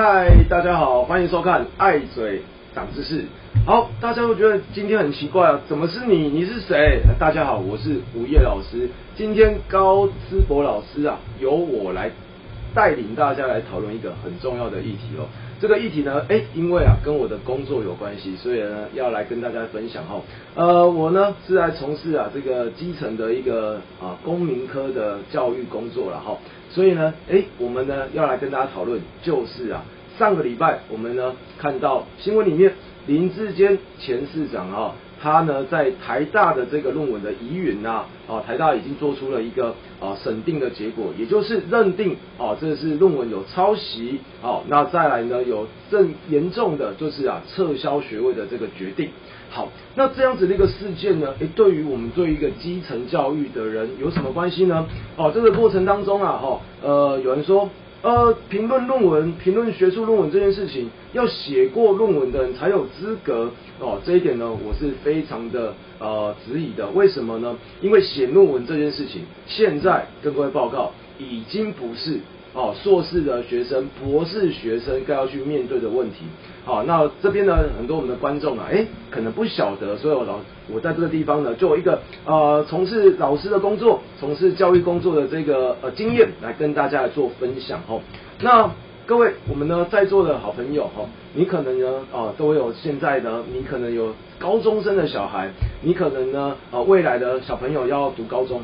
嗨，大家好，欢迎收看《爱嘴长知识》。好，大家都觉得今天很奇怪啊，怎么是你？你是谁？大家好，我是吴叶老师。今天高思博老师啊，由我来带领大家来讨论一个很重要的议题哦。这个议题呢，哎，因为啊跟我的工作有关系，所以呢要来跟大家分享哈。呃，我呢是来从事啊这个基层的一个啊公民科的教育工作了哈。所以呢，哎，我们呢要来跟大家讨论，就是啊上个礼拜我们呢看到新闻里面林志坚前市长啊。他呢，在台大的这个论文的疑云呐，啊，台大已经做出了一个啊审定的结果，也就是认定啊，这是论文有抄袭，好，那再来呢，有更严重的就是啊，撤销学位的这个决定。好，那这样子的一个事件呢，诶，对于我们做一个基层教育的人有什么关系呢？哦，这个过程当中啊，哈，呃，有人说。呃，评论论文、评论学术论文这件事情，要写过论文的人才有资格哦。这一点呢，我是非常的呃质疑的。为什么呢？因为写论文这件事情，现在跟各位报告，已经不是。哦，硕士的学生、博士学生该要去面对的问题。好，那这边呢，很多我们的观众啊，哎，可能不晓得，所以我老我在这个地方呢，就一个呃，从事老师的工作、从事教育工作的这个呃经验，来跟大家来做分享哦。那各位，我们呢在座的好朋友哈，你可能呢啊都有现在呢，你可能有高中生的小孩，你可能呢呃未来的小朋友要读高中。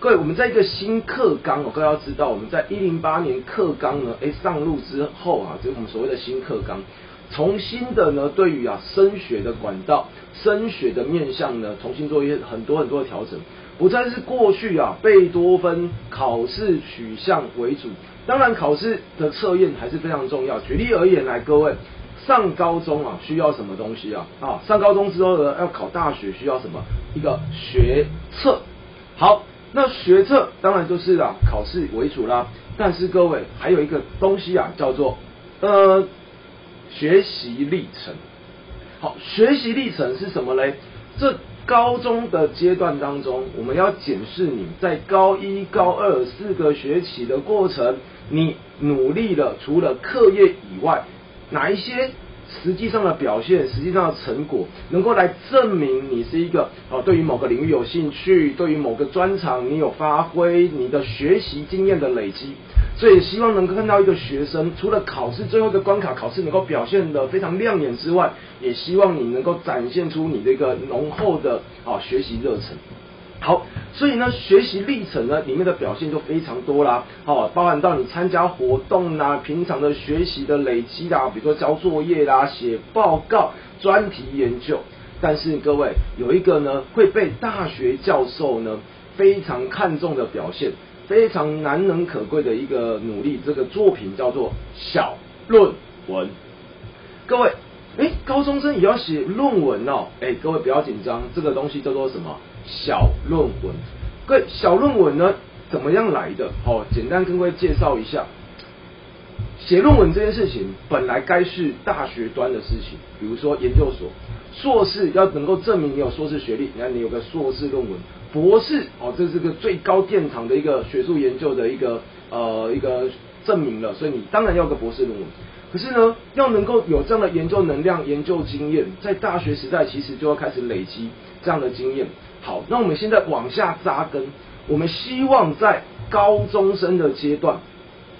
各位，我们在一个新课纲，哦各位要知道，我们在一零八年课纲呢，哎上路之后啊，这我们所谓的新课纲，重新的呢，对于啊升学的管道、升学的面向呢，重新做一些很多很多的调整，不再是过去啊贝多芬考试取向为主，当然考试的测验还是非常重要。举例而言来，各位上高中啊需要什么东西啊？啊上高中之后呢要考大学需要什么？一个学测，好。那学测当然就是啊考试为主啦，但是各位还有一个东西啊叫做呃学习历程。好，学习历程是什么嘞？这高中的阶段当中，我们要检视你在高一、高二四个学期的过程，你努力了，除了课业以外，哪一些？实际上的表现，实际上的成果，能够来证明你是一个哦，对于某个领域有兴趣，对于某个专长你有发挥，你的学习经验的累积，所以希望能够看到一个学生，除了考试最后的关卡考试能够表现的非常亮眼之外，也希望你能够展现出你的一个浓厚的啊学习热忱。好，所以呢，学习历程呢里面的表现就非常多啦，哦，包含到你参加活动啦，平常的学习的累积啦，比如说交作业啦、写报告、专题研究。但是各位有一个呢会被大学教授呢非常看重的表现，非常难能可贵的一个努力，这个作品叫做小论文。各位，哎，高中生也要写论文哦，哎，各位不要紧张，这个东西叫做什么？小论文，各位小论文呢怎么样来的？好，简单跟各位介绍一下。写论文这件事情本来该是大学端的事情，比如说研究所，硕士要能够证明你有硕士学历，你看你有个硕士论文，博士哦，这是个最高殿堂的一个学术研究的一个呃一个证明了，所以你当然要个博士论文。可是呢，要能够有这样的研究能量、研究经验，在大学时代其实就要开始累积这样的经验。好，那我们现在往下扎根，我们希望在高中生的阶段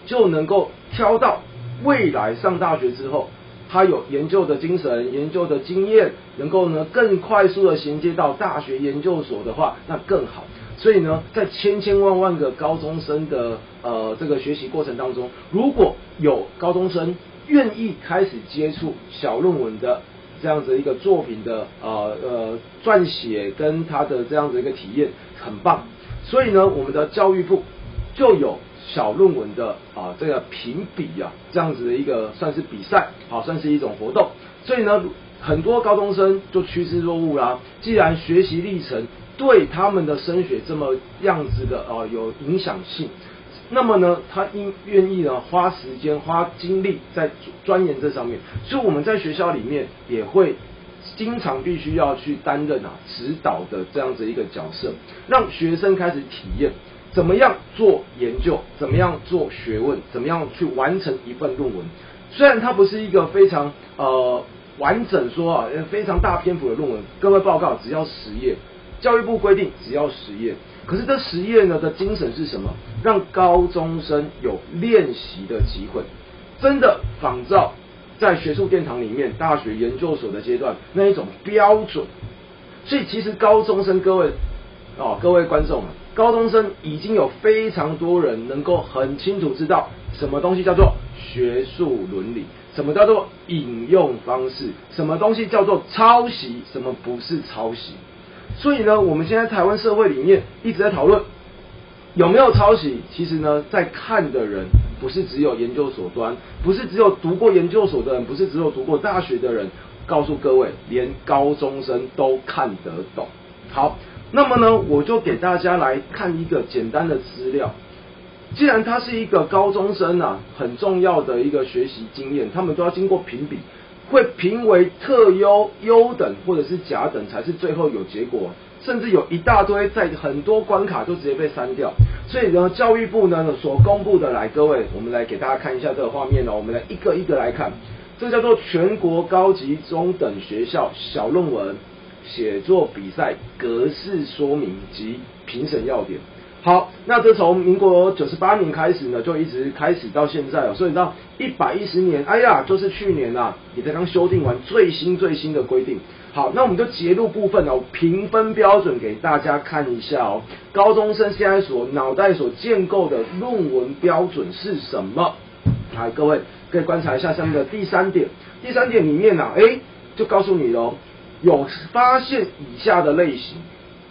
就能够挑到未来上大学之后，他有研究的精神、研究的经验，能够呢更快速的衔接到大学研究所的话，那更好。所以呢，在千千万万个高中生的呃这个学习过程当中，如果有高中生愿意开始接触小论文的。这样子一个作品的呃呃撰写跟他的这样子一个体验很棒，所以呢，我们的教育部就有小论文的啊这个评比啊这样子的一个算是比赛，好算是一种活动，所以呢，很多高中生就趋之若鹜啦。既然学习历程对他们的升学这么样子的啊有影响性。那么呢，他应愿意呢花时间花精力在钻研这上面，所以我们在学校里面也会经常必须要去担任啊指导的这样子一个角色，让学生开始体验怎么样做研究，怎么样做学问，怎么样去完成一份论文。虽然它不是一个非常呃完整说啊，非常大篇幅的论文，各位报告只要十页，教育部规定只要十页。可是这实验呢的精神是什么？让高中生有练习的机会，真的仿照在学术殿堂里面大学研究所的阶段那一种标准。所以其实高中生各位哦，各位观众们，高中生已经有非常多人能够很清楚知道什么东西叫做学术伦理，什么叫做引用方式，什么东西叫做抄袭，什么不是抄袭。所以呢，我们现在台湾社会里面一直在讨论有没有抄袭。其实呢，在看的人不是只有研究所端，不是只有读过研究所的人，不是只有读过大学的人。告诉各位，连高中生都看得懂。好，那么呢，我就给大家来看一个简单的资料。既然它是一个高中生啊，很重要的一个学习经验，他们都要经过评比。会评为特优、优等或者是甲等，才是最后有结果。甚至有一大堆在很多关卡都直接被删掉。所以呢，教育部呢所公布的，来各位，我们来给大家看一下这个画面呢。我们来一个一个来看，这叫做全国高级中等学校小论文写作比赛格式说明及评审要点。好，那这从民国九十八年开始呢，就一直开始到现在哦，所以到一百一十年，哎呀，就是去年呐，也才刚修订完最新最新的规定。好，那我们就截录部分哦，评分标准给大家看一下哦。高中生现在所脑袋所建构的论文标准是什么？来，各位可以观察一下下面的第三点，第三点里面呢，哎，就告诉你喽，有发现以下的类型，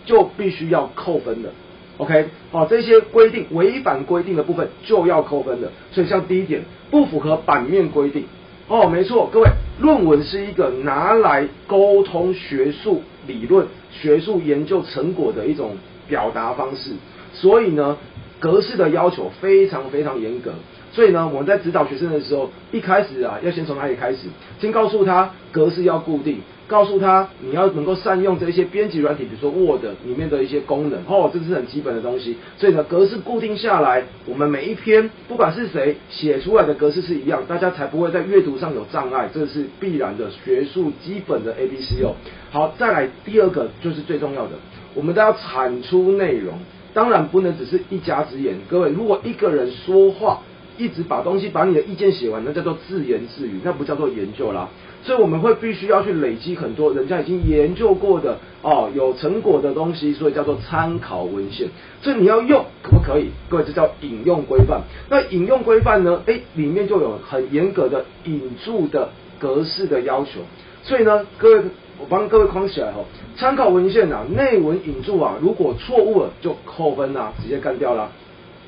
就必须要扣分的。OK，好，这些规定违反规定的部分就要扣分的。所以像第一点不符合版面规定，哦，没错，各位，论文是一个拿来沟通学术理论、学术研究成果的一种表达方式，所以呢，格式的要求非常非常严格。所以呢，我们在指导学生的时候，一开始啊，要先从哪里开始？先告诉他格式要固定。告诉他，你要能够善用这些编辑软体，比如说 Word 里面的一些功能，哦，这是很基本的东西。所以呢，格式固定下来，我们每一篇不管是谁写出来的格式是一样，大家才不会在阅读上有障碍，这是必然的学术基本的 A B C 哦。好，再来第二个就是最重要的，我们都要产出内容，当然不能只是一家之言。各位，如果一个人说话，一直把东西把你的意见写完，那叫做自言自语，那不叫做研究啦。所以我们会必须要去累积很多人家已经研究过的哦有成果的东西，所以叫做参考文献。所以你要用可不可以？各位这叫引用规范。那引用规范呢？哎，里面就有很严格的引注的格式的要求。所以呢，各位我帮各位框起来哦，参考文献啊，内文引注啊，如果错误了就扣分啊，直接干掉了。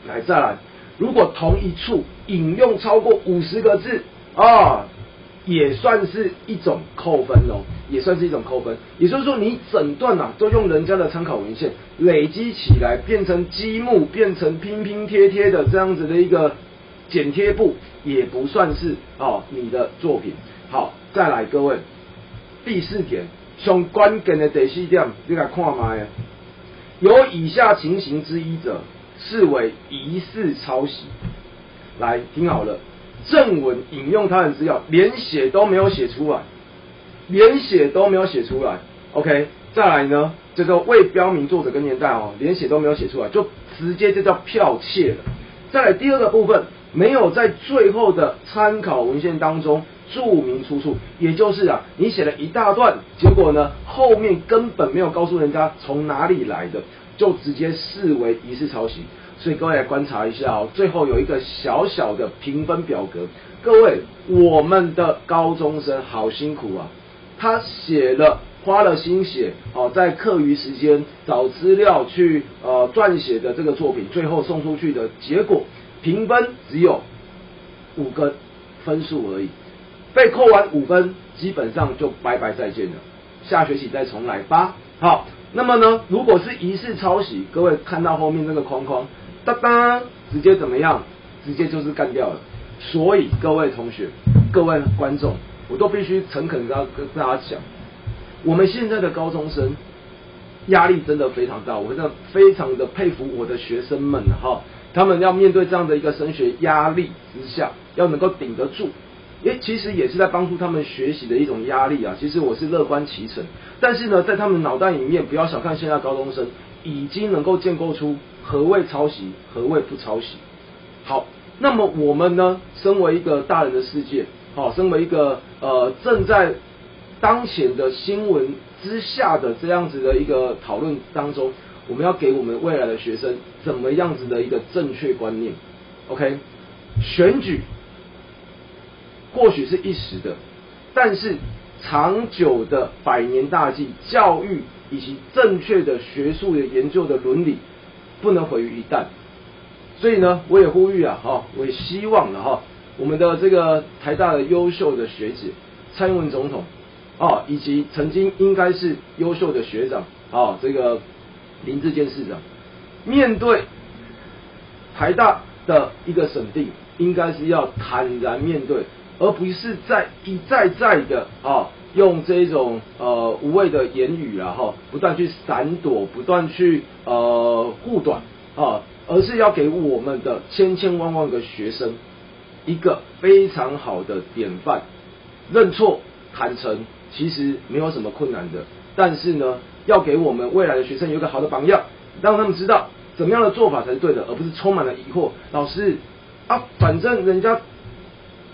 来再来。如果同一处引用超过五十个字啊，也算是一种扣分哦，也算是一种扣分。也就是说，你整段呐都用人家的参考文献累积起来，变成积木，变成拼拼贴贴的这样子的一个剪贴簿，也不算是哦你的作品。好，再来各位，第四点，从关键的第四点，你来看麦，有以下情形之一者。视为疑似抄袭。来听好了，正文引用他人资料，连写都没有写出来，连写都没有写出来。OK，再来呢，这个未标明作者跟年代哦，连写都没有写出来，就直接就叫剽窃了。再来第二个部分，没有在最后的参考文献当中注明出处，也就是啊，你写了一大段，结果呢后面根本没有告诉人家从哪里来的。就直接视为疑似抄袭，所以各位来观察一下哦。最后有一个小小的评分表格，各位，我们的高中生好辛苦啊，他写了花了心血哦，在课余时间找资料去呃撰写的这个作品，最后送出去的结果评分只有五个分数而已，被扣完五分，基本上就拜拜再见了，下学期再重来吧。好。那么呢，如果是疑似抄袭，各位看到后面那个框框，哒哒，直接怎么样？直接就是干掉了。所以各位同学、各位观众，我都必须诚恳跟跟大家讲，我们现在的高中生压力真的非常大，我真的非常的佩服我的学生们哈，他们要面对这样的一个升学压力之下，要能够顶得住，诶，其实也是在帮助他们学习的一种压力啊。其实我是乐观其成，但是呢，在他们脑袋里面，不要小看现在高中生，已经能够建构出何谓抄袭，何谓不抄袭。好，那么我们呢，身为一个大人的世界，好，身为一个呃正在当前的新闻之下的这样子的一个讨论当中，我们要给我们未来的学生怎么样子的一个正确观念？OK，选举或许是一时的，但是长久的百年大计，教育以及正确的学术的研究的伦理，不能毁于一旦。所以呢，我也呼吁啊，哈，我也希望了哈，我们的这个台大的优秀的学子蔡英文总统啊，以及曾经应该是优秀的学长啊，这个林志坚市长，面对台大的一个审定，应该是要坦然面对，而不是在一再再的啊，用这种呃无谓的言语啊，哈，不断去闪躲，不断去呃护短啊。而是要给我们的千千万万个学生一个非常好的典范，认错坦诚其实没有什么困难的，但是呢，要给我们未来的学生有一个好的榜样，让他们知道怎么样的做法才是对的，而不是充满了疑惑。老师啊，反正人家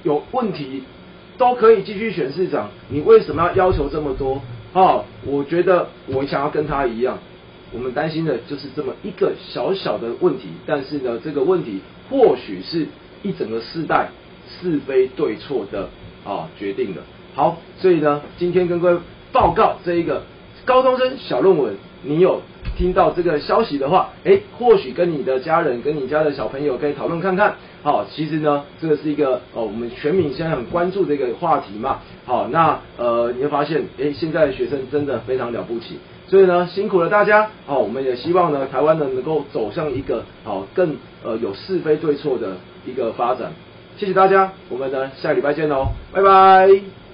有问题都可以继续选市长，你为什么要要求这么多？啊，我觉得我想要跟他一样。我们担心的就是这么一个小小的问题，但是呢，这个问题或许是一整个世代是非对错的啊决定的。好，所以呢，今天跟各位报告这一个高中生小论文，你有听到这个消息的话，哎，或许跟你的家人、跟你家的小朋友可以讨论看看。好，其实呢，这个是一个哦，我们全民现在很关注的一个话题嘛。好，那呃，你会发现，哎，现在的学生真的非常了不起。所以呢，辛苦了大家。好，我们也希望呢，台湾呢能够走向一个好更呃有是非对错的一个发展。谢谢大家，我们呢下礼拜见喽，拜拜。